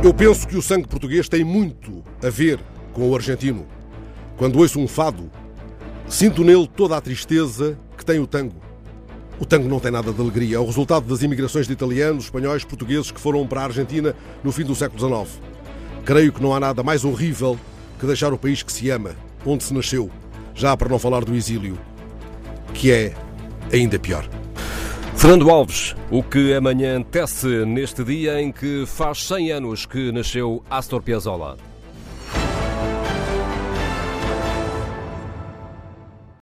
Eu penso que o sangue português tem muito a ver com o argentino. Quando ouço um fado, sinto nele toda a tristeza que tem o tango. O tango não tem nada de alegria. É o resultado das imigrações de italianos, espanhóis, portugueses que foram para a Argentina no fim do século XIX. Creio que não há nada mais horrível que deixar o país que se ama, onde se nasceu, já para não falar do exílio, que é ainda pior. Fernando Alves, o que amanhã tece neste dia em que faz 100 anos que nasceu Astor Piazzolla?